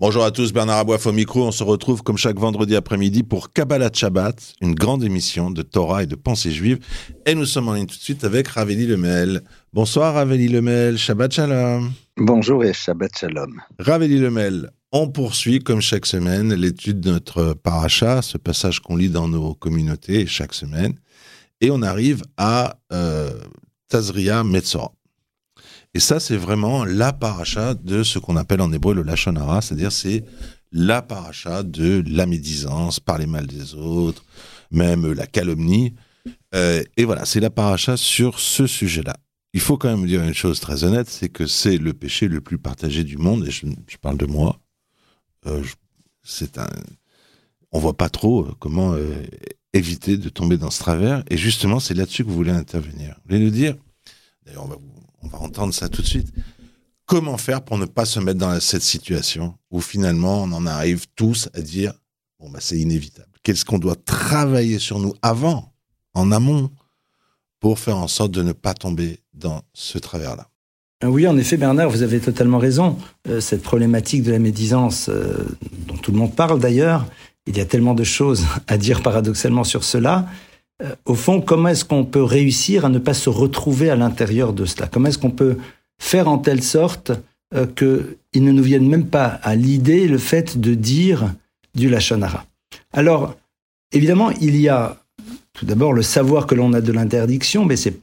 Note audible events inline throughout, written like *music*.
Bonjour à tous, Bernard Aboif au micro. On se retrouve comme chaque vendredi après-midi pour Kabbalah Shabbat, une grande émission de Torah et de pensée juive. Et nous sommes en ligne tout de suite avec Raveli Lemel. Bonsoir Raveli Lemel, Shabbat Shalom. Bonjour et Shabbat Shalom. Raveli Lemel, on poursuit comme chaque semaine l'étude de notre paracha, ce passage qu'on lit dans nos communautés chaque semaine. Et on arrive à euh, Tazria Metzora. Et ça, c'est vraiment la paracha de ce qu'on appelle en hébreu le lachonara, c'est-à-dire c'est la paracha de la médisance, parler mal des autres, même la calomnie. Euh, et voilà, c'est la paracha sur ce sujet-là. Il faut quand même dire une chose très honnête, c'est que c'est le péché le plus partagé du monde, et je, parle de moi. Euh, c'est un, on voit pas trop euh, comment euh, éviter de tomber dans ce travers, et justement, c'est là-dessus que vous voulez intervenir. Vous voulez nous dire, d'ailleurs, on va vous on va entendre ça tout de suite. Comment faire pour ne pas se mettre dans cette situation où finalement on en arrive tous à dire bon bah c'est inévitable. Qu'est-ce qu'on doit travailler sur nous avant, en amont, pour faire en sorte de ne pas tomber dans ce travers-là? Oui, en effet, Bernard, vous avez totalement raison. Euh, cette problématique de la médisance, euh, dont tout le monde parle d'ailleurs, il y a tellement de choses *laughs* à dire paradoxalement sur cela. Euh, au fond, comment est-ce qu'on peut réussir à ne pas se retrouver à l'intérieur de cela? Comment est-ce qu'on peut faire en telle sorte euh, qu'il ne nous vienne même pas à l'idée le fait de dire du lachonara? Alors, évidemment, il y a tout d'abord le savoir que l'on a de l'interdiction, mais c'est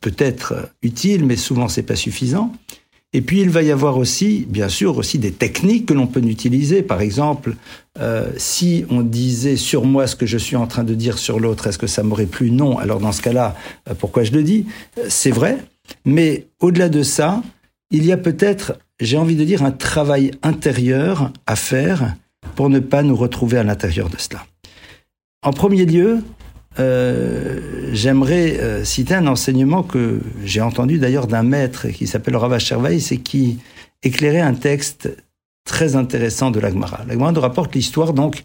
peut-être utile, mais souvent c'est pas suffisant. Et puis il va y avoir aussi, bien sûr, aussi des techniques que l'on peut utiliser. Par exemple, euh, si on disait sur moi ce que je suis en train de dire sur l'autre, est-ce que ça m'aurait plu? Non. Alors dans ce cas-là, euh, pourquoi je le dis? C'est vrai. Mais au-delà de ça, il y a peut-être, j'ai envie de dire, un travail intérieur à faire pour ne pas nous retrouver à l'intérieur de cela. En premier lieu, euh, j'aimerais euh, citer un enseignement que j'ai entendu d'ailleurs d'un maître qui s'appelle Rava Shervaïs et qui éclairait un texte très intéressant de l'Agmara. L'Agmara nous rapporte l'histoire donc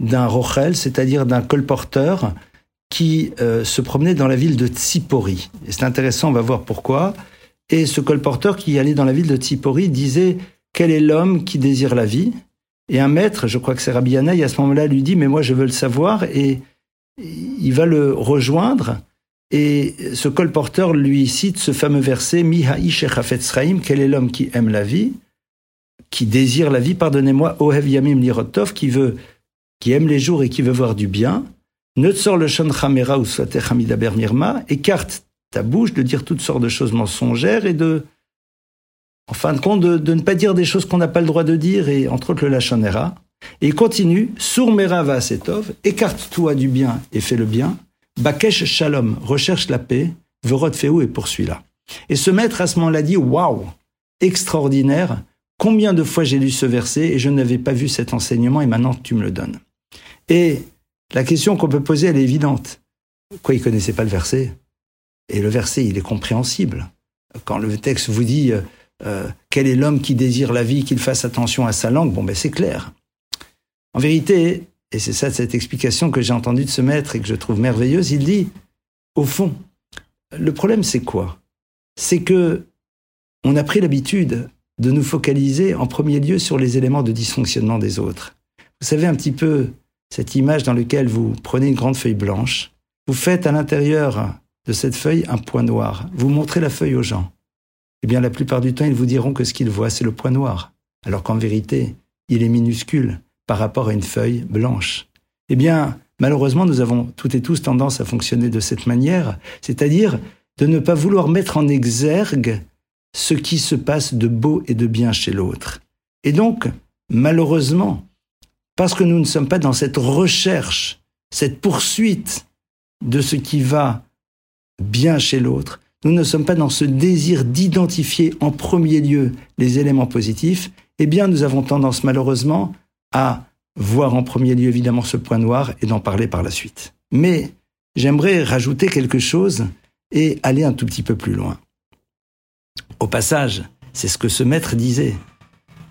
d'un rochel, c'est-à-dire d'un colporteur qui euh, se promenait dans la ville de Tsipori. Et c'est intéressant, on va voir pourquoi. Et ce colporteur qui allait dans la ville de Tsipori disait Quel est l'homme qui désire la vie? Et un maître, je crois que c'est Rabbi Yanaï, à ce moment-là lui dit Mais moi je veux le savoir. Et il va le rejoindre et ce colporteur lui cite ce fameux verset Mihaïsh Chafetzraim, quel est l'homme qui aime la vie, qui désire la vie, pardonnez-moi, Ohev Yamim Lirotov, qui veut, qui aime les jours et qui veut voir du bien. Notsor le Shon Chamera ou Hamidaber Mirma, écarte ta bouche de dire toutes sortes de choses mensongères et de, en fin de compte, de, ne pas dire des choses qu'on n'a pas le droit de dire, et entre autres le Lachonera. Et il continue, Sourmera va setov, écarte-toi du bien et fais le bien. Bakesh shalom, recherche la paix. Verot feu et poursuis-la. Et ce maître à ce moment-là dit, waouh, extraordinaire. Combien de fois j'ai lu ce verset et je n'avais pas vu cet enseignement et maintenant tu me le donnes. Et la question qu'on peut poser, elle est évidente. Quoi, il connaissait pas le verset? Et le verset, il est compréhensible. Quand le texte vous dit, euh, euh, quel est l'homme qui désire la vie, qu'il fasse attention à sa langue, bon ben c'est clair. En vérité, et c'est ça cette explication que j'ai entendue de ce maître et que je trouve merveilleuse, il dit, au fond, le problème c'est quoi? C'est que on a pris l'habitude de nous focaliser en premier lieu sur les éléments de dysfonctionnement des autres. Vous savez un petit peu cette image dans laquelle vous prenez une grande feuille blanche, vous faites à l'intérieur de cette feuille un point noir, vous montrez la feuille aux gens. Eh bien, la plupart du temps, ils vous diront que ce qu'ils voient, c'est le point noir, alors qu'en vérité, il est minuscule par rapport à une feuille blanche. Eh bien, malheureusement, nous avons toutes et tous tendance à fonctionner de cette manière, c'est-à-dire de ne pas vouloir mettre en exergue ce qui se passe de beau et de bien chez l'autre. Et donc, malheureusement, parce que nous ne sommes pas dans cette recherche, cette poursuite de ce qui va bien chez l'autre, nous ne sommes pas dans ce désir d'identifier en premier lieu les éléments positifs, eh bien nous avons tendance malheureusement à voir en premier lieu évidemment ce point noir et d'en parler par la suite. Mais j'aimerais rajouter quelque chose et aller un tout petit peu plus loin. Au passage, c'est ce que ce maître disait.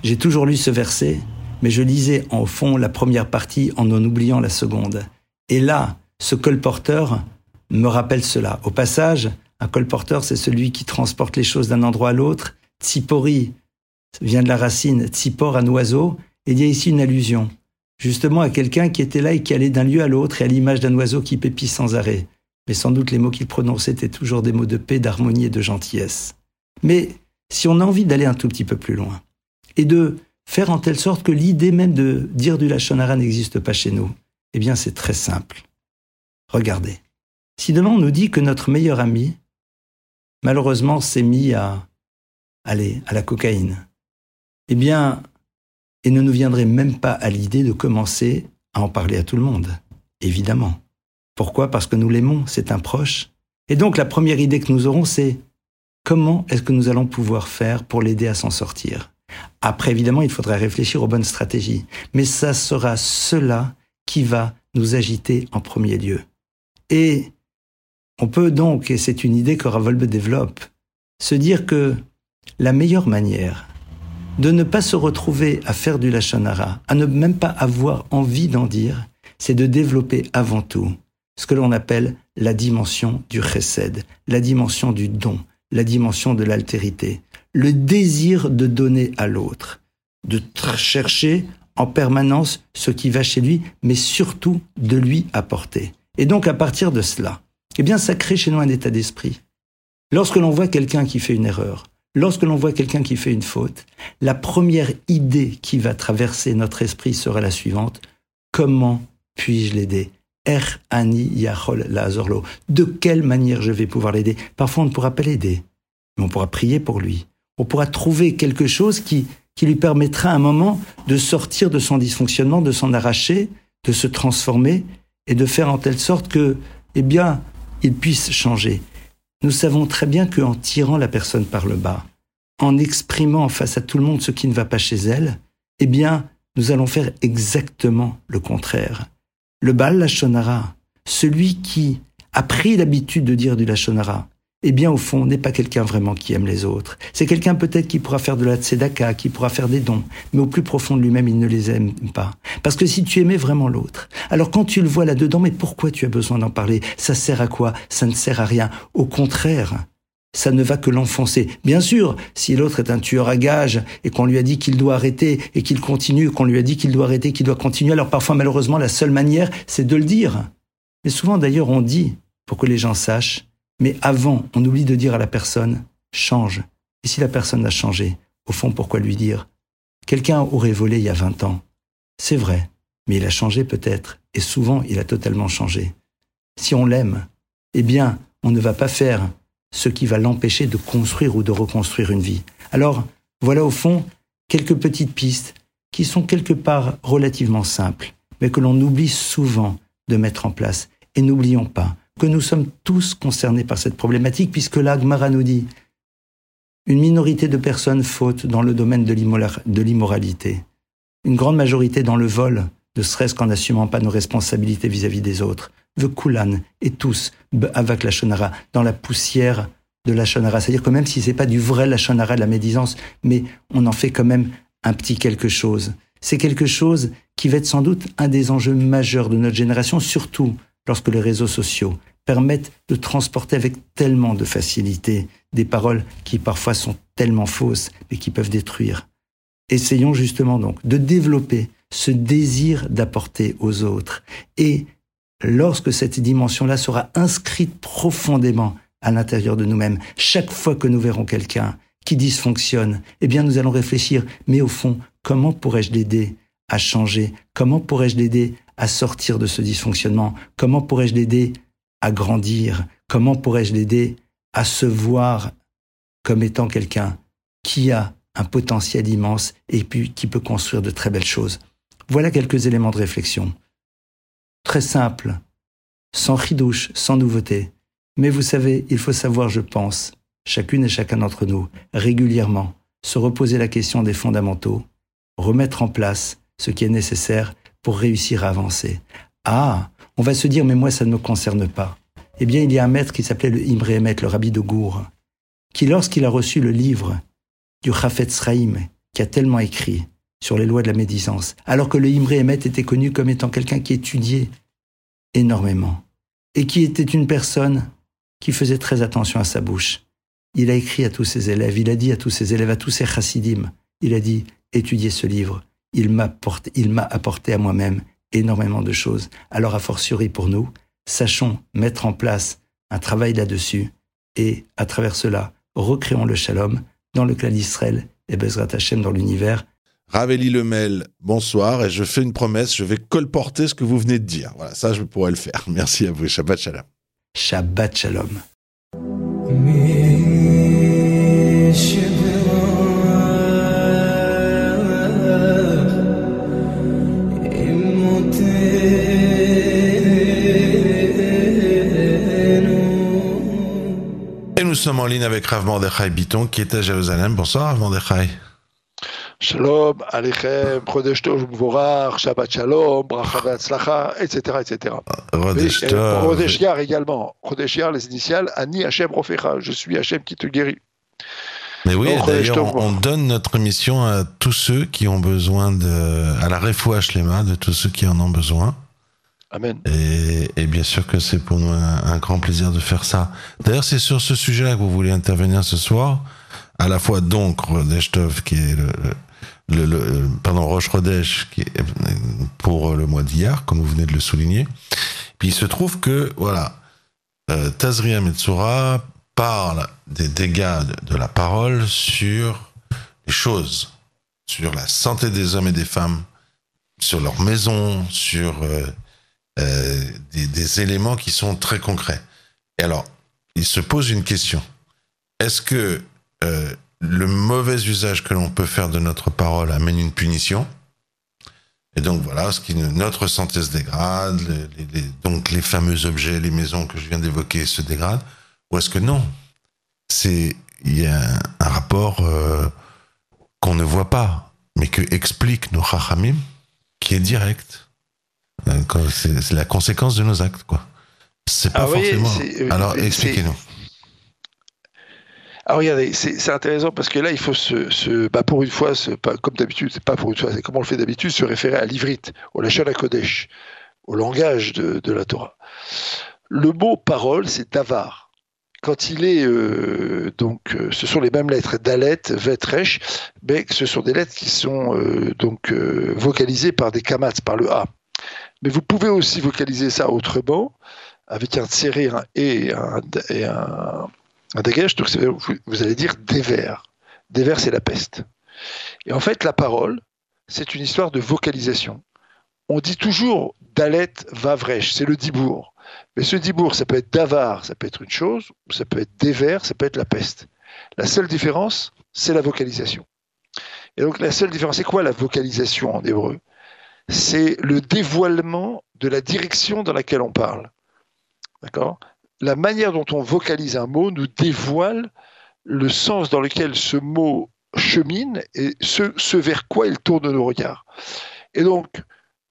J'ai toujours lu ce verset, mais je lisais en fond la première partie en en oubliant la seconde. Et là, ce colporteur me rappelle cela. Au passage, un colporteur, c'est celui qui transporte les choses d'un endroit à l'autre. Tsipori vient de la racine tsipor, un oiseau, et il y a ici une allusion, justement à quelqu'un qui était là et qui allait d'un lieu à l'autre et à l'image d'un oiseau qui pépit sans arrêt. Mais sans doute les mots qu'il prononçait étaient toujours des mots de paix, d'harmonie et de gentillesse. Mais si on a envie d'aller un tout petit peu plus loin, et de faire en telle sorte que l'idée même de dire du Lachonara n'existe pas chez nous, eh bien c'est très simple. Regardez. Si demain on nous dit que notre meilleur ami, malheureusement, s'est mis à aller à la cocaïne, eh bien, il ne nous viendrait même pas à l'idée de commencer à en parler à tout le monde, évidemment. Pourquoi? Parce que nous l'aimons, c'est un proche. Et donc la première idée que nous aurons, c'est comment est-ce que nous allons pouvoir faire pour l'aider à s'en sortir? Après, évidemment, il faudra réfléchir aux bonnes stratégies, mais ça sera cela qui va nous agiter en premier lieu. Et on peut donc, et c'est une idée que Ravolbe développe, se dire que la meilleure manière de ne pas se retrouver à faire du lachonara, à ne même pas avoir envie d'en dire, c'est de développer avant tout ce que l'on appelle la dimension du chesed, la dimension du don, la dimension de l'altérité, le désir de donner à l'autre, de chercher en permanence ce qui va chez lui, mais surtout de lui apporter. Et donc à partir de cela, eh bien ça crée chez nous un état d'esprit. Lorsque l'on voit quelqu'un qui fait une erreur, lorsque l'on voit quelqu'un qui fait une faute, la première idée qui va traverser notre esprit sera la suivante. Comment puis-je l'aider? Er. De quelle manière je vais pouvoir l'aider? Parfois on ne pourra pas l'aider, mais on pourra prier pour lui. On pourra trouver quelque chose qui, qui lui permettra à un moment de sortir de son dysfonctionnement, de s'en arracher, de se transformer et de faire en telle sorte que, eh bien, il puisse changer. Nous savons très bien qu'en tirant la personne par le bas, en exprimant face à tout le monde ce qui ne va pas chez elle, eh bien, nous allons faire exactement le contraire. Le Baal Lachonara, celui qui a pris l'habitude de dire du Lachonara, eh bien, au fond, n'est pas quelqu'un vraiment qui aime les autres. C'est quelqu'un peut-être qui pourra faire de la tzedaka, qui pourra faire des dons, mais au plus profond de lui-même, il ne les aime pas. Parce que si tu aimais vraiment l'autre, alors quand tu le vois là-dedans, mais pourquoi tu as besoin d'en parler? Ça sert à quoi? Ça ne sert à rien. Au contraire, ça ne va que l'enfoncer. Bien sûr, si l'autre est un tueur à gages et qu'on lui a dit qu'il doit arrêter et qu'il continue, qu'on lui a dit qu'il doit arrêter, qu'il doit continuer, alors parfois malheureusement la seule manière, c'est de le dire. Mais souvent d'ailleurs on dit pour que les gens sachent mais avant, on oublie de dire à la personne, change. Et si la personne a changé, au fond, pourquoi lui dire? Quelqu'un aurait volé il y a 20 ans. C'est vrai, mais il a changé peut-être, et souvent il a totalement changé. Si on l'aime, eh bien, on ne va pas faire ce qui va l'empêcher de construire ou de reconstruire une vie. Alors, voilà au fond quelques petites pistes qui sont quelque part relativement simples, mais que l'on oublie souvent de mettre en place. Et n'oublions pas que nous sommes tous concernés par cette problématique, puisque là, nous dit une minorité de personnes fautent dans le domaine de l'immoralité, une grande majorité dans le vol, ne serait-ce qu'en n'assumant pas nos responsabilités vis-à-vis des autres. The Kulan et tous, avec la Shonara, dans la poussière de la Shonara. C'est-à-dire que même si c'est pas du vrai la Shonara de la médisance, mais on en fait quand même un petit quelque chose. C'est quelque chose qui va être sans doute un des enjeux majeurs de notre génération, surtout lorsque les réseaux sociaux permettent de transporter avec tellement de facilité des paroles qui parfois sont tellement fausses, mais qui peuvent détruire. Essayons justement donc de développer ce désir d'apporter aux autres. Et lorsque cette dimension-là sera inscrite profondément à l'intérieur de nous-mêmes, chaque fois que nous verrons quelqu'un qui dysfonctionne, eh bien nous allons réfléchir, mais au fond, comment pourrais-je l'aider à changer? Comment pourrais-je l'aider à sortir de ce dysfonctionnement? Comment pourrais-je l'aider à grandir? Comment pourrais-je l'aider à se voir comme étant quelqu'un qui a un potentiel immense et puis qui peut construire de très belles choses? Voilà quelques éléments de réflexion. Très simple, sans ridouche, sans nouveauté. Mais vous savez, il faut savoir, je pense, chacune et chacun d'entre nous, régulièrement, se reposer la question des fondamentaux, remettre en place ce qui est nécessaire pour réussir à avancer. Ah, On va se dire, mais moi, ça ne me concerne pas. Eh bien, il y a un maître qui s'appelait le Imre Emet, le rabbi de Gour, qui, lorsqu'il a reçu le livre du Chafetz Sraïm, qui a tellement écrit sur les lois de la médisance, alors que le Imre Emet était connu comme étant quelqu'un qui étudiait énormément, et qui était une personne qui faisait très attention à sa bouche. Il a écrit à tous ses élèves, il a dit à tous ses élèves, à tous ses chassidim, il a dit, étudiez ce livre, il m'a apporté à moi-même énormément de choses. Alors, a fortiori pour nous, sachons mettre en place un travail là-dessus et, à travers cela, recréons le shalom dans le clan d'Israël et Bezrat Hashem dans l'univers. Raveli Lemel, bonsoir, et je fais une promesse, je vais colporter ce que vous venez de dire. Voilà, ça je pourrais le faire. *laughs* Merci à vous, Shabbat Shalom. Shabbat Shalom. nous sommes en ligne avec Rav Mordechai Biton qui est à Jérusalem. Bonsoir Rav Mordechai. Shalom, Alechem, Chodesh Tov, Shabbat Shalom, Bracha Ve'atzlacha, etc., etc. Chodesh Tov. Également. Chodesh Yar, les initiales, Ani Hashem Rofecha, je suis Hashem qui te guérit. Mais oui, d'ailleurs, on, donne notre mission à tous ceux qui ont besoin de, à la refouach lema, de tous ceux qui en ont besoin. Amen. Et, bien sûr que c'est pour nous un, grand plaisir de faire ça. D'ailleurs, c'est sur ce sujet-là que vous voulez intervenir ce soir. À la fois donc Rodesh Tov, qui est le, le, pardon, Roche Rodesh, qui est pour le mois d'hier, comme vous venez de le souligner. Puis il se trouve que, voilà, euh, Tazria Metsura parle des dégâts de, la parole sur les choses, sur la santé des hommes et des femmes, sur leur maison, sur euh, euh, des, éléments qui sont très concrets. Et alors, il se pose une question. Est-ce que euh, le mauvais usage que l'on peut faire de notre parole amène une punition? Et donc voilà, ce qui, notre santé se dégrade, donc les fameux objets, les maisons que je viens d'évoquer se dégradent, ou est-ce que non? C'est il y a un, rapport euh, qu'on ne voit pas, mais que explique nos chachamim, qui est direct. Euh, c'est la conséquence de nos actes, quoi. C'est pas ah forcément. Euh, Alors, expliquez-nous. Alors regardez, c'est intéressant parce que là, il faut se, bah, pour une fois, pas, comme d'habitude, c'est pas pour une fois, c'est comme on le fait d'habitude, se référer à l'ivrite, au Lachon Kodesh, au langage de, la Torah. Le mot parole, c'est davar. Quand il est euh, donc, ce sont les mêmes lettres dalet, vetresh, mais ce sont des lettres qui sont donc vocalisées par des kamats, par le a. Mais vous pouvez aussi vocaliser ça autrement, avec un serré un et un, et un, dégage. Donc vous, allez dire dévers. Dévers, c'est la peste. Et en fait, la parole, c'est une histoire de vocalisation. On dit toujours Dalet Vavrech, c'est le dibour. Mais ce dibour, ça peut être davar, ça peut être une chose, ou ça peut être dévers, ça peut être la peste. La seule différence, c'est la vocalisation. Et donc la seule différence, c'est quoi la vocalisation en hébreu? C'est le dévoilement de la direction dans laquelle on parle. D'accord? La manière dont on vocalise un mot nous dévoile le sens dans lequel ce mot chemine et ce, vers quoi il tourne nos regards. Et donc,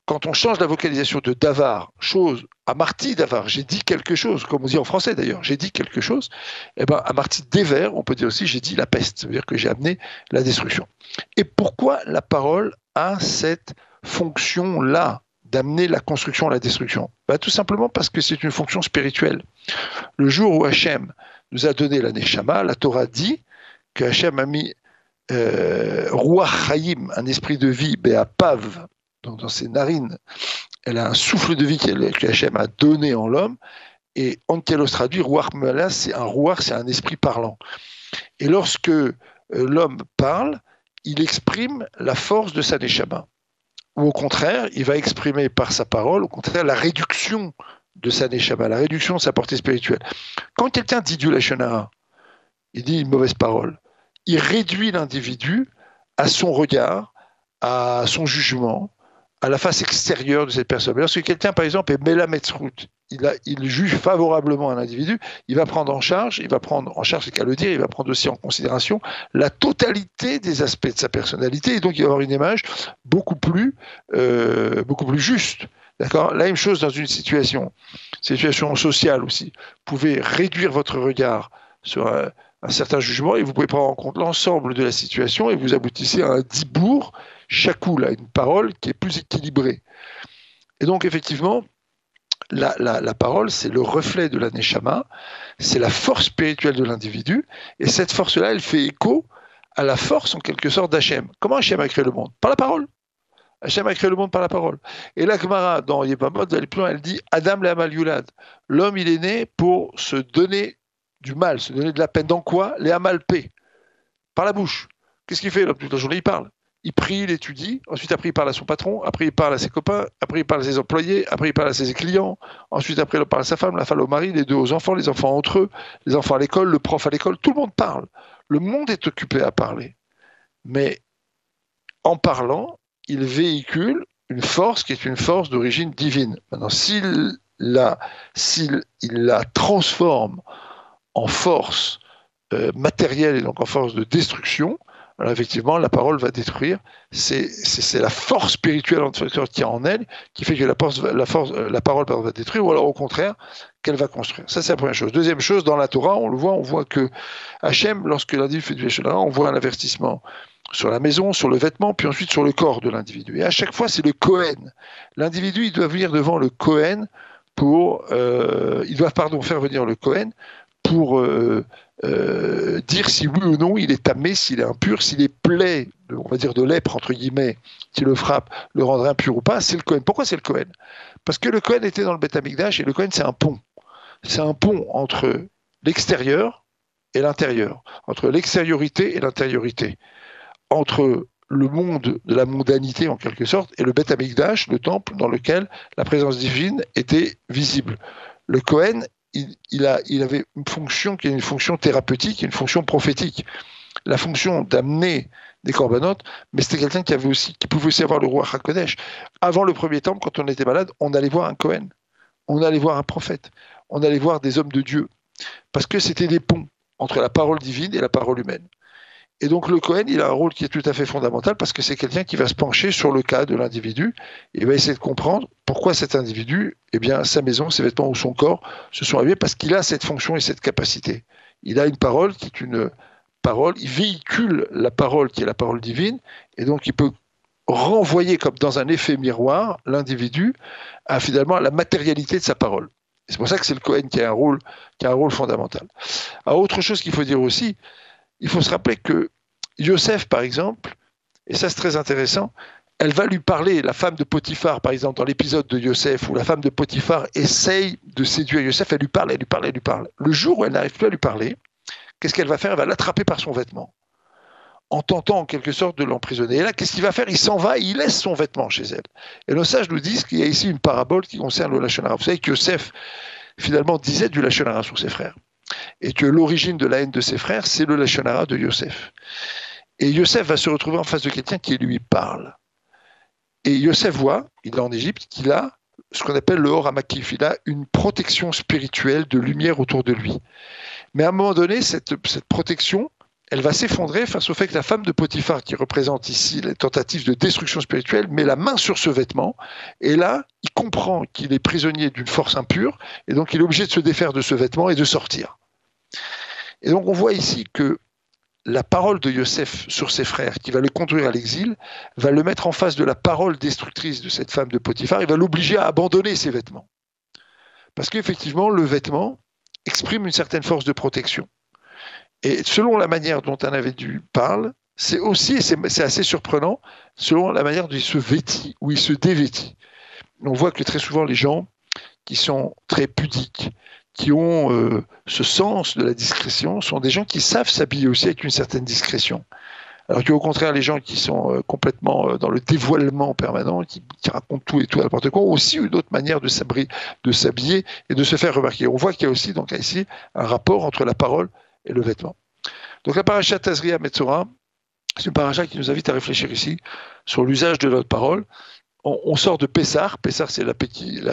quand on change la vocalisation de davar, chose, à Marty davar, j'ai dit quelque chose, comme on dit en français d'ailleurs, j'ai dit quelque chose, eh ben à Marty déver, on peut dire aussi j'ai dit la peste, c'est-à-dire que j'ai amené la destruction. Et pourquoi la parole a cette fonction-là d'amener la construction à la destruction bah, Tout simplement parce que c'est une fonction spirituelle. Le jour où Hachem nous a donné la Neshama, la Torah dit que Hachem a mis euh, un esprit de vie, Pav, donc dans ses narines, elle a un souffle de vie que Hachem a donné en l'homme, et Antelos traduit Ruach c'est un Ruach, c'est un esprit parlant. Et lorsque euh, l'homme parle, il exprime la force de sa Neshama ou au contraire, il va exprimer par sa parole, au contraire, la réduction de sa neshama, la réduction de sa portée spirituelle. Quand quelqu'un dit du lachonara, il dit une mauvaise parole, il réduit l'individu à son regard, à son jugement, à la face extérieure de cette personne. Lorsque quelqu'un, par exemple, est Melametzrout, il, juge favorablement un individu, il va prendre en charge, il va prendre en charge, c'est qu'à le dire, il va prendre aussi en considération la totalité des aspects de sa personnalité, et donc il va avoir une image beaucoup plus, euh, beaucoup plus juste D'accord? La même chose dans une situation, situation sociale aussi. Vous pouvez réduire votre regard sur un, certain jugement et vous pouvez prendre en compte l'ensemble de la situation et vous aboutissez à un dibourg, chakoul, à une parole qui est plus équilibrée. Et donc, effectivement, la, parole, c'est le reflet de la Neshama, c'est la force spirituelle de l'individu, et cette force-là, elle fait écho à la force, en quelque sorte, d'Hachem. Comment Hachem a créé le monde? Par la parole. Hachem a créé le monde par la parole. Et la Gemara, dans Yebamot, elle dit Adam le Yulad. L'homme, il est né pour se donner du mal, se donner de la peine. Dans quoi? Les Amal P. Par la bouche. Qu'est-ce qu'il fait? L'homme toute la journée Il parle. Il prie, il étudie, ensuite après il parle à son patron, après il parle à ses copains, après il parle à ses employés, après il parle à ses clients, ensuite après il parle à sa femme, la femme au mari, les deux aux enfants, les enfants entre eux, les enfants à l'école, le prof à l'école, tout le monde parle. Le monde est occupé à parler. Mais en parlant, il véhicule une force qui est une force d'origine divine. Maintenant, s'il la, s'il la transforme en force euh, matérielle et donc en force de destruction, alors effectivement, la parole va détruire. C'est la force spirituelle qui est en elle qui fait que la, euh, parole va détruire, ou alors au contraire, qu'elle va construire. Ça, c'est la première chose. Deuxième chose, dans la Torah, on le voit, on voit que Hachem, lorsque l'individu fait du on voit un avertissement sur la maison, sur le vêtement, puis ensuite sur le corps de l'individu. Et à chaque fois, c'est le Kohen. L'individu, il doit venir devant le Kohen pour, euh, il doit pardon faire venir le Kohen pour euh, euh, dire si oui ou non il est tamé, s'il est impur, s'il est plaie, on va dire de lèpre entre guillemets, qui le frappe, le rendrait impur ou pas. C'est le Kohen. Pourquoi c'est le Kohen Parce que le Kohen était dans le Beth Amikdash et le Kohen c'est un pont. C'est un pont entre l'extérieur et l'intérieur, entre l'extériorité et l'intériorité entre le monde de la mondanité en quelque sorte et le Beth Amikdash, le temple dans lequel la présence divine était visible. Le Cohen, il, avait une fonction qui est une fonction thérapeutique, une fonction prophétique. La fonction d'amener des corbanotes, mais c'était quelqu'un qui qui pouvait aussi avoir le roi Hakodesh. Avant le premier temple, quand on était malade, on allait voir un Cohen, on allait voir un prophète, on allait voir des hommes de Dieu, parce que c'était des ponts entre la parole divine et la parole humaine. Et donc le Cohen, il a un rôle qui est tout à fait fondamental parce que c'est quelqu'un qui va se pencher sur le cas de l'individu et va essayer de comprendre pourquoi cet individu, eh bien, sa maison, ses vêtements ou son corps se sont abîmés parce qu'il a cette fonction et cette capacité. Il a une parole qui est une parole, il véhicule la parole qui est la parole divine et donc il peut renvoyer comme dans un effet miroir l'individu à finalement la matérialité de sa parole. C'est pour ça que c'est le Cohen qui a un rôle, qui a un rôle fondamental. Alors, autre chose qu'il faut dire aussi, il faut se rappeler que Yosef, par exemple, et ça c'est très intéressant, elle va lui parler, la femme de Potiphar, par exemple, dans l'épisode de Yosef, où la femme de Potiphar essaye de séduire Yosef, elle lui parle, elle lui parle, elle lui parle. Le jour où elle n'arrive plus à lui parler, qu'est-ce qu'elle va faire? Elle va l'attraper par son vêtement, en tentant en quelque sorte de l'emprisonner. Et là, qu'est-ce qu'il va faire? Il s'en va, il laisse son vêtement chez elle. Et nos sages nous disent qu'il y a ici une parabole qui concerne le Lachonara. Vous savez que Yosef, finalement, disait du Lachonara sur ses frères et que l'origine de la haine de ses frères, c'est le Lachonara de Yosef. Et Yosef va se retrouver en face de quelqu'un qui lui parle. Et Yosef voit, il est en Égypte, qu'il a ce qu'on appelle le Hor Hamakif, il a une protection spirituelle de lumière autour de lui. Mais à un moment donné, cette, cette protection, elle va s'effondrer face au fait que la femme de Potiphar, qui représente ici les tentatives de destruction spirituelle, met la main sur ce vêtement, et là, il comprend qu'il est prisonnier d'une force impure, et donc il est obligé de se défaire de ce vêtement et de sortir. Et donc on voit ici que la parole de Yosef sur ses frères, qui va le conduire à l'exil, va le mettre en face de la parole destructrice de cette femme de Potiphar, il va l'obliger à abandonner ses vêtements. Parce qu'effectivement, le vêtement exprime une certaine force de protection. Et selon la manière dont un individu parle, c'est aussi, et c'est assez surprenant, selon la manière dont il se vêtit ou il se dévêtit. On voit que très souvent les gens qui sont très pudiques, qui ont euh, ce sens de la discrétion sont des gens qui savent s'habiller aussi avec une certaine discrétion. Alors qu'au contraire, les gens qui sont euh, complètement euh, dans le dévoilement permanent, qui, racontent tout et tout n'importe quoi, ont aussi une autre manière de s'habiller et de se faire remarquer. On voit qu'il y a aussi donc ici un rapport entre la parole et le vêtement. Donc la paracha Tazria Metzora, c'est une paracha qui nous invite à réfléchir ici sur l'usage de notre parole on, sort de Pessar, Pessar c'est la,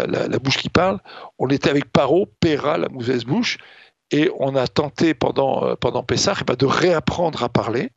la, bouche qui parle, on était avec Paro, Pera, la mauvaise bouche, et on a tenté pendant, euh, pendant Pessar eh ben, de réapprendre à parler,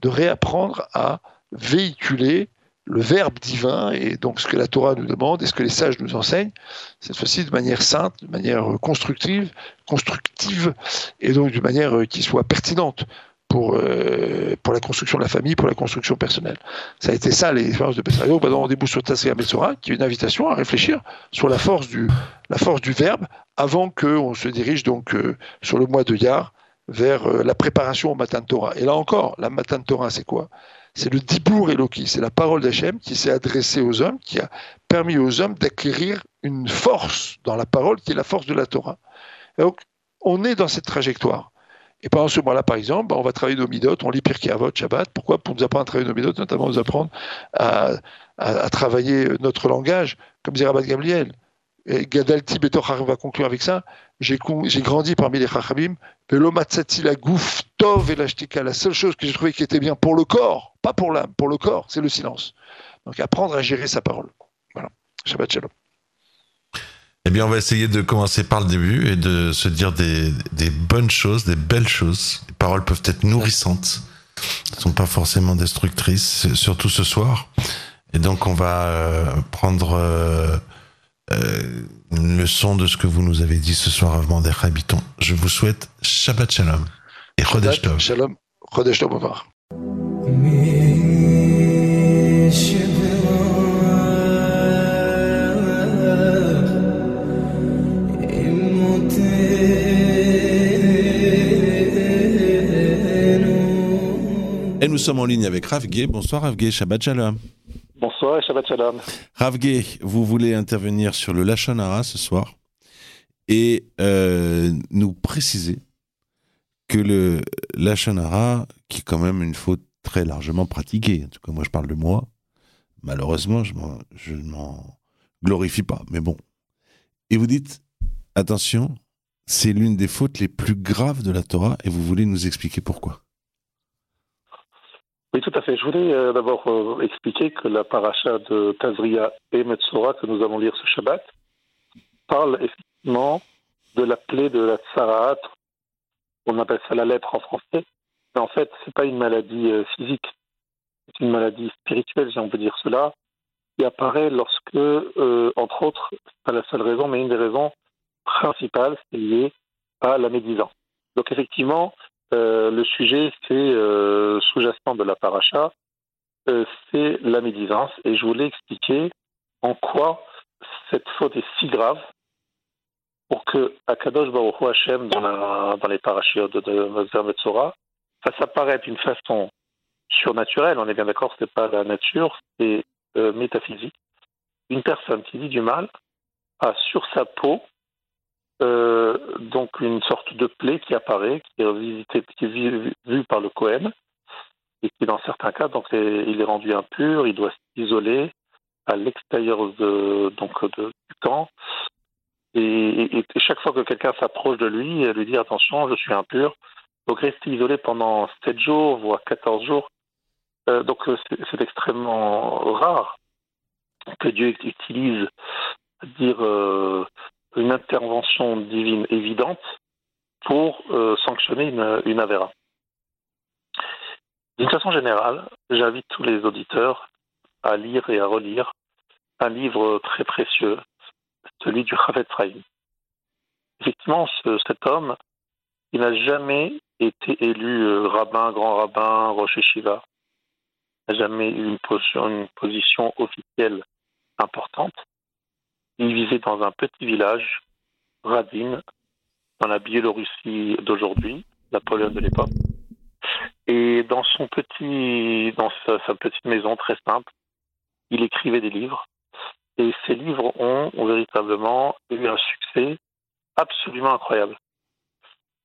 de réapprendre à véhiculer le verbe divin et donc ce que la Torah nous demande et ce que les sages nous enseignent, cette fois-ci de manière sainte, de manière constructive, constructive et donc d'une manière euh, qui soit pertinente pour, euh, pour la construction de la famille, pour la construction personnelle. Ça a été ça l'expérience de Pesrayo. Bah, rendez-vous sur Tassia Metsora, qui est une invitation à réfléchir sur la force du, la force du verbe avant qu'on se dirige donc euh, sur le mois de Yar vers euh, la préparation au matin de Torah. Et là encore, la matin de Torah, c'est quoi? C'est le Dibour Eloki, c'est la parole d'Hachem qui s'est adressée aux hommes, qui a permis aux hommes d'acquérir une force dans la parole qui est la force de la Torah. donc, on est dans cette trajectoire. Et pendant ce mois-là, par exemple, bah, on va travailler nos midotes, on lit Pirkei Avot, Shabbat. Pourquoi Pour nous apprendre à travailler nos midotes, notamment nous apprendre à, à, travailler notre langage, comme disait Rabbat Gabriel. Gadalti Betor va conclure avec ça. J'ai grandi parmi les Chachamim. la gouf tov et La seule chose que j'ai trouvé qui était bien pour le corps, pas pour l'âme, pour le corps, c'est le silence. Donc apprendre à gérer sa parole. Voilà. Shabbat Shalom. Bien, on va essayer de commencer par le début et de se dire des, des bonnes choses, des belles choses. Les paroles peuvent être nourrissantes. Elles ne sont pas forcément destructrices, surtout ce soir. Et donc, on va euh, prendre euh, euh, une leçon de ce que vous nous avez dit ce soir avant des habitants. Je vous souhaite Shabbat Shalom et Chodesh Tov. Shalom, Chodesh Tov, au revoir. Et nous sommes en ligne avec Rav Bonsoir Rav Shabbat Shalom. Bonsoir et Shabbat Shalom. Rav vous voulez intervenir sur le Lachon Hara ce soir et euh, nous préciser que le Lachon Hara, qui est quand même une faute très largement pratiquée, en tout cas moi je parle de moi, malheureusement je ne m'en glorifie pas, mais bon. Et vous dites, attention, c'est l'une des fautes les plus graves de la Torah et vous voulez nous expliquer pourquoi? Tout à fait. Je voulais euh, d'abord euh, expliquer que la paracha de Tazria et Metzora que nous allons lire ce Shabbat parle effectivement de la plaie de la Tsaraat. On appelle ça la lèpre en français. Mais en fait, c'est pas une maladie euh, physique. C'est une maladie spirituelle, si on peut dire cela, qui apparaît lorsque, entre autres, c'est pas la seule raison, mais une des raisons principales, c'est lié à la médisance. Donc effectivement, euh, le sujet, c'est euh, sous-jacent de la paracha, euh, c'est la médisance. Et je voulais expliquer en quoi cette faute est si grave pour que Akadosh Baruch Hashem, dans, dans les parachutes de, de Metzora, ça s'apparaît d'une façon surnaturelle. On est bien d'accord, ce n'est pas la nature, c'est métaphysique. Une personne qui dit du mal a sur sa peau euh, donc une sorte de plaie qui apparaît, qui est, visité, qui est vue par le Cohen, et qui dans certains cas, donc il est rendu impur, il doit s'isoler à l'extérieur de, donc du camp. Et, chaque fois que quelqu'un s'approche de lui, lui dit attention, je suis impur. Donc rester isolé pendant 7 jours, voire 14 jours. Euh, donc c'est extrêmement rare que Dieu utilise dire euh, une intervention divine évidente pour euh, sanctionner une, une Avera. D'une façon générale, j'invite tous les auditeurs à lire et à relire un livre très précieux, celui du Chavet Frahim. Effectivement, cet homme, il n'a jamais été élu euh, rabbin, grand rabbin, Rosh Shiva, n'a jamais eu une position officielle importante. Il vivait dans un petit village, Radin, dans la Biélorussie d'aujourd'hui, la Pologne de l'époque. Et dans son petit, dans sa, petite maison très simple, il écrivait des livres. Et ces livres ont, véritablement eu un succès absolument incroyable.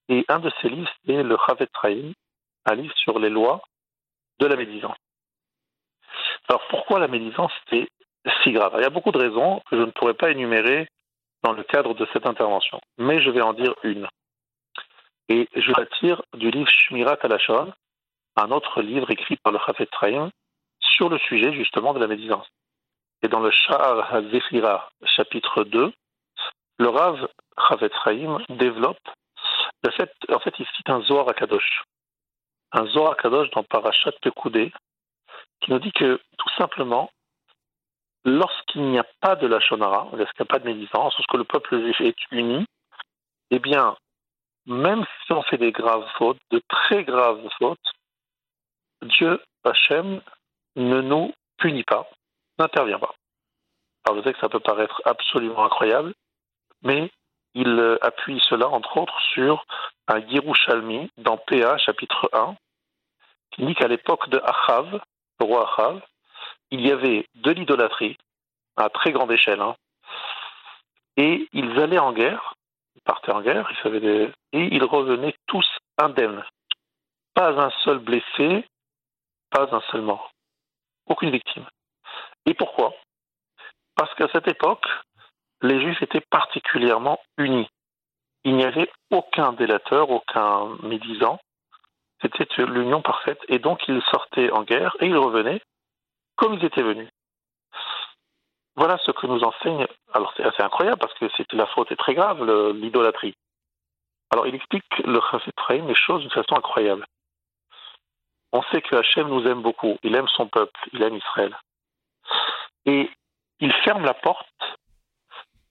Et un de ces livres, c'est le Chavet un livre sur les lois de la médisance. Alors pourquoi la médisance C'est si grave. Il y a beaucoup de raisons que je ne pourrais pas énumérer dans le cadre de cette intervention, mais je vais en dire une. Et je la tire du livre Shmirat Alashon, un autre livre écrit par le Chafet Traïm sur le sujet justement de la médisance. Et dans le Sha'ar chapitre 2, le Rav Chafet Traïm développe le fait, en fait, il cite un Zohar. Un Zohar Akadosh dans Parashat Pekoudé, qui nous dit que tout simplement, lorsqu'il n'y a pas de la Shonara, lorsqu'il n'y a pas de médisance, lorsque le peuple est uni, eh bien, même si on fait des graves fautes, de très graves fautes, Dieu, Hachem, ne nous punit pas, n'intervient pas. Alors je sais que ça peut paraître absolument incroyable, mais il appuie cela entre autres sur un Yerushalmi dans PA chapitre 1, qui dit qu'à l'époque de Achav, le roi Achav, il y avait de l'idolâtrie à très grande échelle, hein, et ils allaient en guerre, ils partaient en guerre, ils savaient des... et ils revenaient tous indemnes. Pas un seul blessé, pas un seul mort. Aucune victime. Et pourquoi? Parce qu'à cette époque, les Juifs étaient particulièrement unis. Il n'y avait aucun délateur, aucun médisant. C'était l'union parfaite. Et donc, ils sortaient en guerre et ils revenaient comme ils étaient venus. Voilà ce que nous enseigne. Alors, c'est assez incroyable parce que c'est la faute est très grave, l'idolâtrie. Alors, il explique le Chafet les choses d'une façon incroyable. On sait que Hachem nous aime beaucoup. Il aime son peuple. Il aime Israël. Et il ferme la porte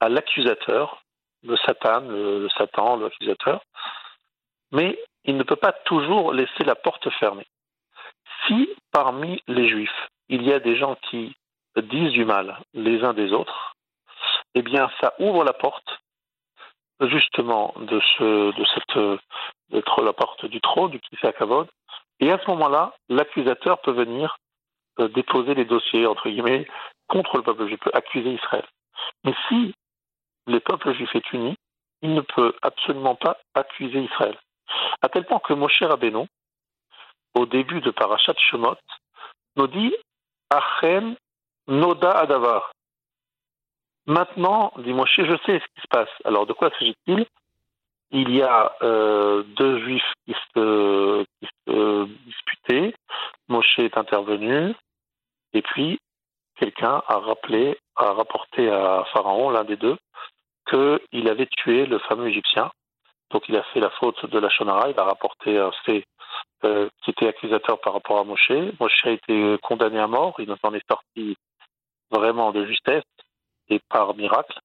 à l'accusateur, le Satan, le, Satan, l'accusateur, mais il ne peut pas toujours laisser la porte fermée. Si parmi les Juifs, il y a des gens qui disent du mal les uns des autres, eh bien, ça ouvre la porte justement de ce, de cette, d'être la porte du trône, du Kavod, et à ce moment-là, l'accusateur peut venir euh, déposer les dossiers, entre guillemets, contre le peuple juif, peut accuser Israël. Mais si le peuple juif est uni, il ne peut absolument pas accuser Israël. À tel point que Moshe Rabbeinu, au début de Parashat Shemot, nous dit Achen Noda Adavar. Maintenant, dit Moshe, je sais ce qui se passe. Alors, de quoi s'agit-il? Il y a euh, deux juifs qui se, disputaient. Moshe est intervenu. Et puis, quelqu'un a rappelé, a rapporté à Pharaon, l'un des deux, qu'il avait tué le fameux Égyptien. Donc, il a fait la faute de la Shonara. Il a rapporté un fait euh, qui était accusateur par rapport à Moshe. Moshe a été condamné à mort. Il en est sorti vraiment de justesse et par miracle.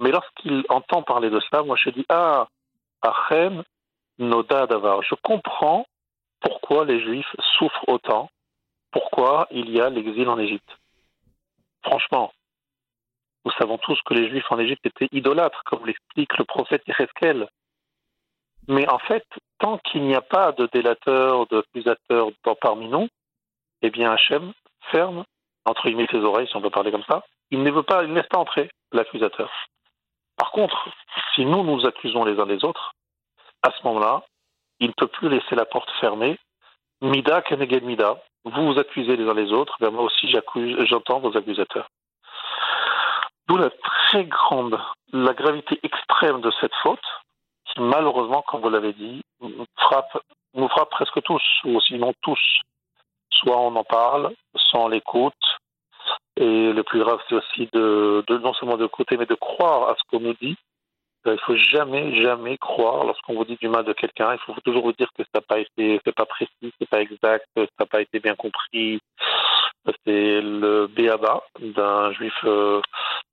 Mais lorsqu'il entend parler de cela, moi je dis Ah, Achem Noda Davar. Je comprends pourquoi les Juifs souffrent autant, pourquoi il y a l'exil en Égypte. Franchement, nous savons tous que les Juifs en Égypte étaient idolâtres, comme l'explique le prophète Ereskel. Mais en fait, tant qu'il n'y a pas de délateur, d'accusateur parmi nous, eh bien Hachem ferme, entre guillemets, ses oreilles, si on peut parler comme ça. Il ne veut pas, il ne laisse pas entrer l'accusateur. Par contre, si nous nous accusons les uns les autres, à ce moment-là, il ne peut plus laisser la porte fermée. Mida keneged mida. Vous vous accusez les uns les autres, ben moi aussi j'entends vos accusateurs. D'où la très grande, la gravité extrême de cette faute, malheureusement, comme vous l'avez dit, nous frappe presque tous, ou sinon tous. Soit on en parle, soit on l'écoute, et le plus grave, c'est aussi de, non seulement de côté, mais de croire à ce qu'on nous dit. Euh, il faut jamais, jamais croire lorsqu'on vous dit du mal de quelqu'un. Il faut toujours vous dire que ça n'a pas été, c'est pas précis, c'est pas exact, ça n'a pas été bien compris. C'est le béaba d'un juif euh,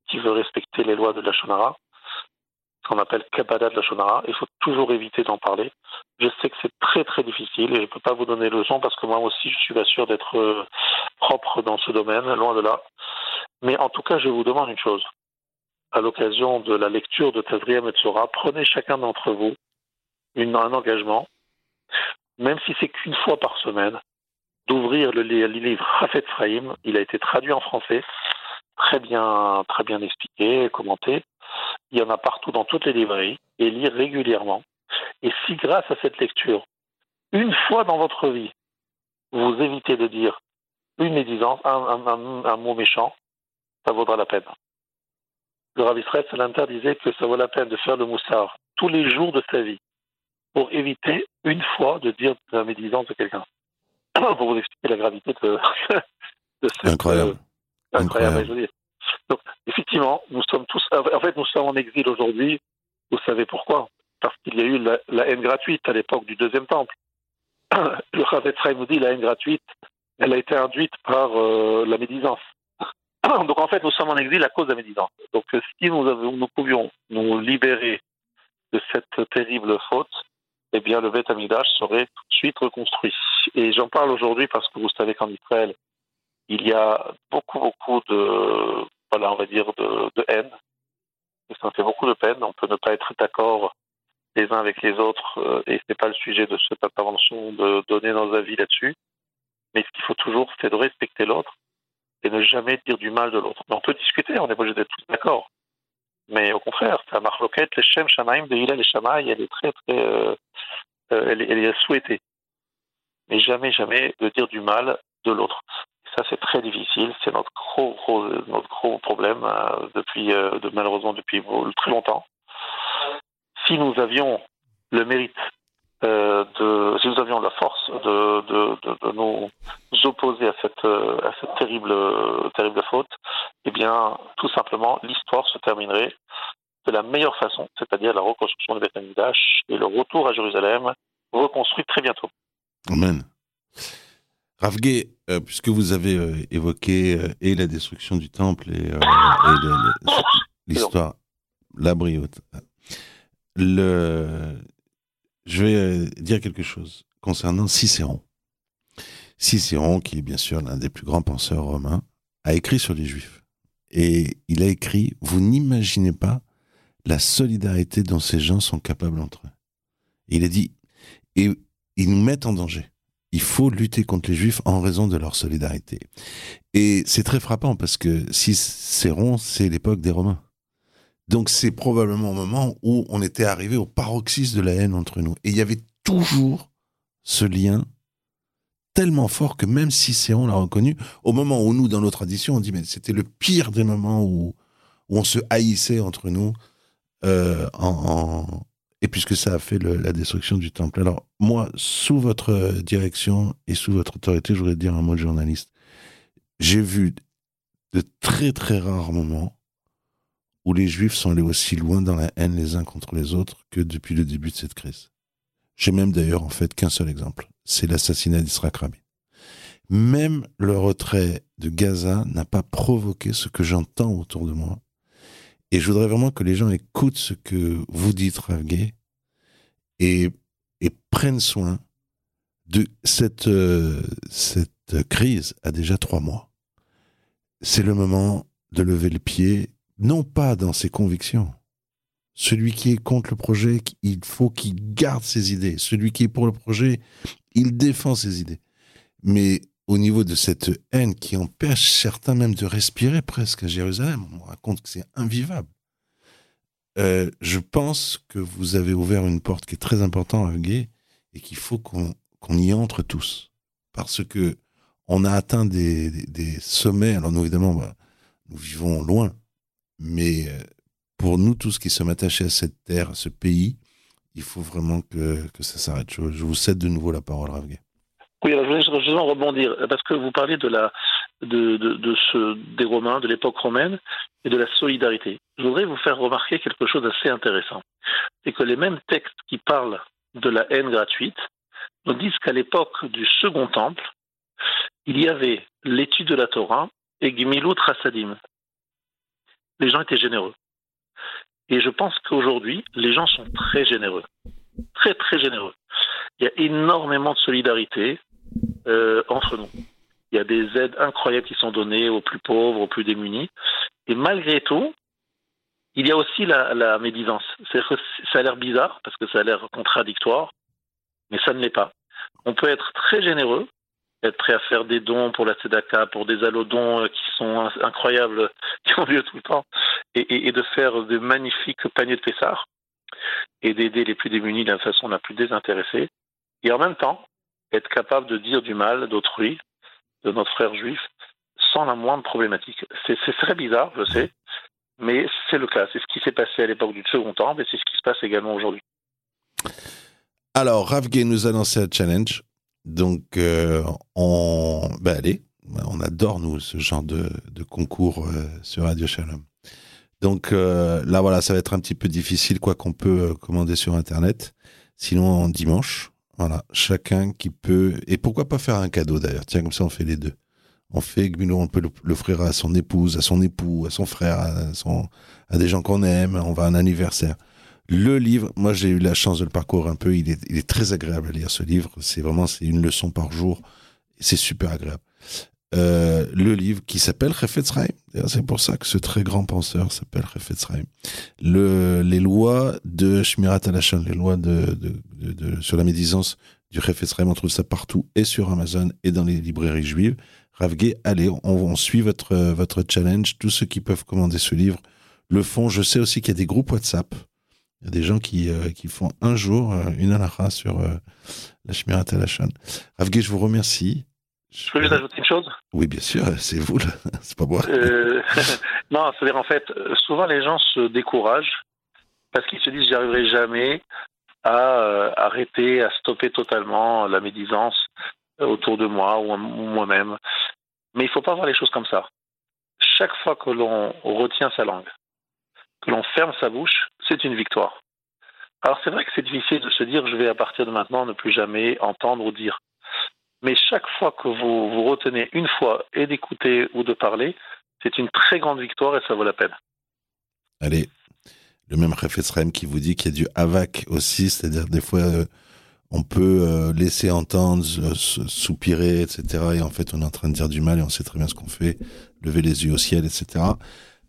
qui veut respecter les lois de la Shonara qu'on appelle Kabbalah de la Shonara. Il faut toujours éviter d'en parler. Je sais que c'est très très difficile et je ne peux pas vous donner le son parce que moi aussi je suis pas sûr d'être euh, propre dans ce domaine, loin de là. Mais en tout cas, je vous demande une chose. À l'occasion de la lecture de Tazria Metzora, prenez chacun d'entre vous un engagement, même si c'est qu'une fois par semaine, d'ouvrir le, livre Rafet Frahim. Il a été traduit en français, très bien, très bien expliqué, commenté il y en a partout dans toutes les librairies, et lire régulièrement. Et si grâce à cette lecture, une fois dans votre vie, vous évitez de dire une médisance, un, mot méchant, ça vaudra la peine. Le Rav Israël disait que ça vaut la peine de faire le moussard tous les jours de sa vie pour éviter une fois de dire la médisance de quelqu'un. *coughs* pour vous expliquer la gravité de, *laughs* de cette, incroyable. Euh, incroyable. Donc, effectivement, nous sommes tous, en fait, nous sommes en exil aujourd'hui. Vous savez pourquoi? Parce qu'il y a eu la, haine gratuite à l'époque du deuxième temple. *clears throat* Le Chavetz nous dit la haine gratuite, elle a été induite par euh, la médisance. *clears throat* Donc en fait, nous sommes en exil à cause de la médisance. Donc si nous, avons, nous pouvions nous libérer de cette terrible faute, eh bien le Beth Amidash serait tout de suite reconstruit. Et j'en parle aujourd'hui parce que vous savez qu'en Israël, il y a beaucoup, beaucoup de, voilà, on va dire, de, de haine. Et ça fait beaucoup de peine. On peut ne pas être d'accord les uns avec les autres, euh, et ce n'est pas le sujet de cette intervention de donner nos avis là-dessus. Mais ce qu'il faut toujours, c'est de respecter l'autre et ne jamais dire du mal de l'autre. on peut discuter, on est obligé d'être tous d'accord. Mais au contraire, la marloquette, les Shem Shamaim de Hillel et Shamaï, elle est très, très, euh, euh, elle, est souhaitée. Mais jamais, jamais de dire du mal de l'autre. Ça, c'est très difficile. C'est notre gros, problème euh, depuis, euh, de, malheureusement, depuis très longtemps. Si nous avions le mérite euh, si nous avions la force de, nous opposer à cette, terrible faute, eh bien, tout simplement, l'histoire se terminerait de la meilleure façon, c'est-à-dire la reconstruction de Beth et le retour à Jérusalem, reconstruit très bientôt. Amen. Ravgué, euh, puisque vous avez euh, évoqué euh, et la destruction du temple et, *coughs* l'histoire, la briote, le, je vais dire quelque chose concernant Cicéron. Cicéron, qui est bien sûr l'un des plus grands penseurs romains, a écrit sur les Juifs. Et il a écrit, vous n'imaginez pas la solidarité dont ces gens sont capables entre eux. il a dit, et ils nous mettent en danger. Il faut lutter contre les Juifs en raison de leur solidarité. Et c'est très frappant parce que Cicéron, c'est l'époque des Romains. Donc c'est probablement au moment où on était arrivé au paroxysme de la haine entre nous. Et il y avait toujours ce lien tellement fort que même Cicéron l'a reconnu, au moment où nous, dans nos traditions, on dit mais c'était le pire des moments où, où on se haïssait entre nous euh, en, et puisque ça a fait la destruction du temple. Alors, moi, sous votre direction et sous votre autorité, je voudrais dire un mot de journaliste. J'ai vu de très très rares moments où les Juifs sont allés aussi loin dans la haine les uns contre les autres que depuis le début de cette crise. J'ai même d'ailleurs en fait qu'un seul exemple, c'est l'assassinat d'Israël Rabin. Même le retrait de Gaza n'a pas provoqué ce que j'entends autour de moi et je voudrais vraiment que les gens écoutent ce que vous dites, Ravgué, et, prennent soin de cette, euh, cette crise a déjà trois mois. C'est le moment de lever le pied, non pas dans ses convictions. Celui qui est contre le projet, il faut qu'il garde ses idées. Celui qui est pour le projet, il défend ses idées. Mais au niveau de cette haine qui empêche certains même de respirer presque à Jérusalem. On me raconte que c'est invivable. Euh, je pense que vous avez ouvert une porte qui est très importante à et qu'il faut qu'on y entre tous. Parce que on a atteint des, sommets. Alors nous, évidemment, bah, nous vivons loin. Mais euh, pour nous tous qui sommes attachés à cette terre, à ce pays, il faut vraiment que, ça s'arrête. Je, je, vous cède de nouveau la parole, Ravgué. Oui, alors je voulais justement rebondir, parce que vous parlez de la, de, de, ce, des Romains, de l'époque romaine, et de la solidarité. Je voudrais vous faire remarquer quelque chose d'assez intéressant. C'est que les mêmes textes qui parlent de la haine gratuite nous disent qu'à l'époque du Second Temple, il y avait l'étude de la Torah et Gmilut Rasadim. Les gens étaient généreux. Et je pense qu'aujourd'hui, les gens sont très généreux. Très, très généreux. Il y a énormément de solidarité, euh, entre nous. Il y a des aides incroyables qui sont données aux plus pauvres, aux plus démunis. Et malgré tout, il y a aussi la, la médisance. Que ça a l'air bizarre parce que ça a l'air contradictoire, mais ça ne l'est pas. On peut être très généreux, être prêt à faire des dons pour la Tzedaka, pour des allodons euh, qui sont incroyables, *laughs* qui ont lieu tout le temps, et, et, et de faire de magnifiques paniers de Pessard, et d'aider les plus démunis de la façon la plus désintéressée, et en même temps, être capable de dire du mal d'autrui, de notre frère juif, sans la moindre problématique. C'est très bizarre, je sais, mais c'est le cas. C'est ce qui s'est passé à l'époque du Second Temple et c'est ce qui se passe également aujourd'hui. Alors, Rav nous a lancé un challenge. Donc, euh, on. Ben, allez, on adore, nous, ce genre de, de concours euh, sur Radio Shalom. Donc, euh, là, voilà, ça va être un petit peu difficile, quoi qu'on peut commander sur Internet. Sinon, en dimanche, Voilà, chacun qui peut. Et pourquoi pas faire un cadeau d'ailleurs Tiens, comme ça, on fait les deux. On fait Gmilo, on peut l'offrir à son épouse, à son époux, à son frère, à, son, à des gens qu'on aime. On va à un anniversaire. Le livre, moi j'ai eu la chance de le parcourir un peu. Il est, il est très agréable à lire ce livre. C'est vraiment c'est une leçon par jour. C'est super agréable. Euh, le livre qui s'appelle Chefetz C'est pour ça que ce très grand penseur s'appelle Chefetz Le, les lois de Shmirat Alashon, les lois de, sur la médisance du Chefetz on trouve ça partout et sur Amazon et dans les librairies juives. Ravgué, allez, on, on, suit votre, votre challenge. Tous ceux qui peuvent commander ce livre le font. Je sais aussi qu'il y a des groupes WhatsApp. Il y a des gens qui, euh, qui font un jour euh, une halakha sur la Shmirat Alashon. Ravgué, je vous remercie. Je peux juste ajouter une chose? Oui, bien sûr, c'est vous, là. *laughs* c'est pas moi. Euh, *laughs* non, c'est-à-dire, en fait, souvent les gens se découragent parce qu'ils se disent j'y arriverai jamais à euh, arrêter, à stopper totalement la médisance autour de moi ou, moi-même. Mais il ne faut pas voir les choses comme ça. Chaque fois que l'on retient sa langue, que l'on ferme sa bouche, c'est une victoire. Alors c'est vrai que c'est difficile de se dire je vais à partir de maintenant ne plus jamais entendre ou dire. Mais chaque fois que vous vous retenez une fois et d'écouter ou de parler, c'est une très grande victoire et ça vaut la peine. Allez, le même Refesrem qui vous dit qu'il y a du avac aussi, c'est-à-dire des fois euh, on peut euh, laisser entendre, euh, soupirer, etc. Et en fait on est en train de dire du mal et on sait très bien ce qu'on fait, lever les yeux au ciel, etc.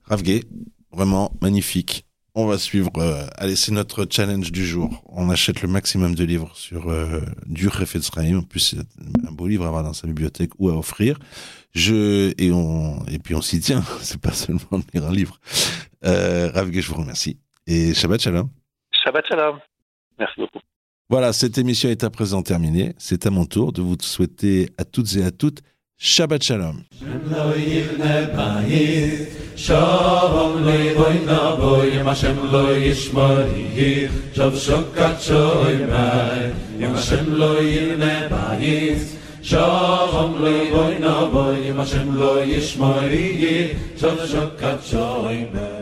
Ravgé, vraiment magnifique on va suivre. Euh, allez, c'est notre challenge du jour. On achète le maximum de livres sur euh, du Refetzraïm. En plus, c'est un beau livre à avoir dans sa bibliothèque ou à offrir. Je et on et puis on s'y tient. *laughs* C'est pas seulement lire un livre. Euh, Ravge, je vous remercie et Shabbat Shalom. Shabbat Shalom. Merci beaucoup. Voilà, cette émission est à présent terminée. C'est à mon tour de vous souhaiter à toutes et à toutes Shabbat Shalom. Shalom loy boy na boy yem shem loy yishmari shav shokat shoy mai yem shem loy ne bayis Shalom loy boy na boy yem shem loy yishmari shav shokat shoy mai